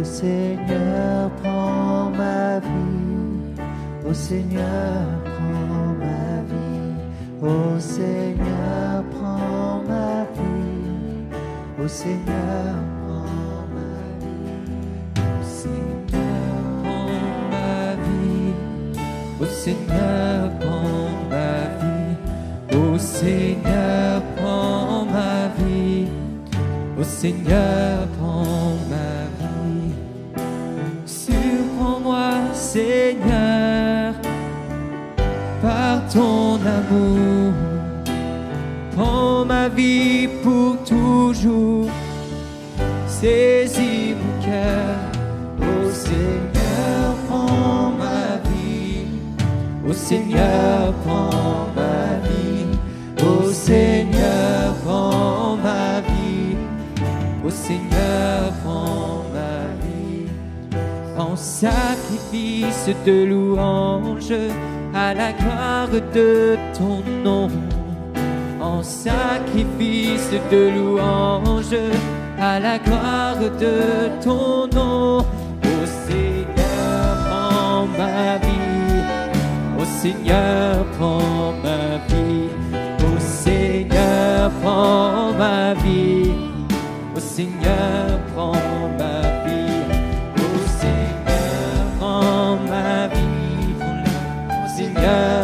Ô Seigneur, prends ma vie. Ô Seigneur, prends ma vie. Ô Seigneur, prends ma vie. Ô Seigneur, prends ma vie. Ô Seigneur, prends ma vie. Ô Seigneur, prends ma vie. Ô Seigneur, prends ma vie. Ô Seigneur, Seigneur, par ton amour. Prends ma vie pour toujours. Saisis mon cœur. Ô Seigneur, prends ma vie. Ô Seigneur, prends En sacrifice de louange à la gloire de ton nom. En sacrifice de louange à la gloire de ton nom. Ô Seigneur, prends ma vie. Ô Seigneur, prends ma vie. Ô Seigneur, prends ma vie. Ô Seigneur, prends ma vie.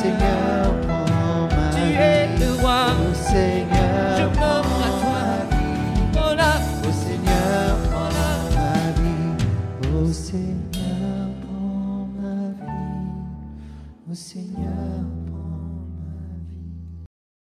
Seigneur, o Senhor.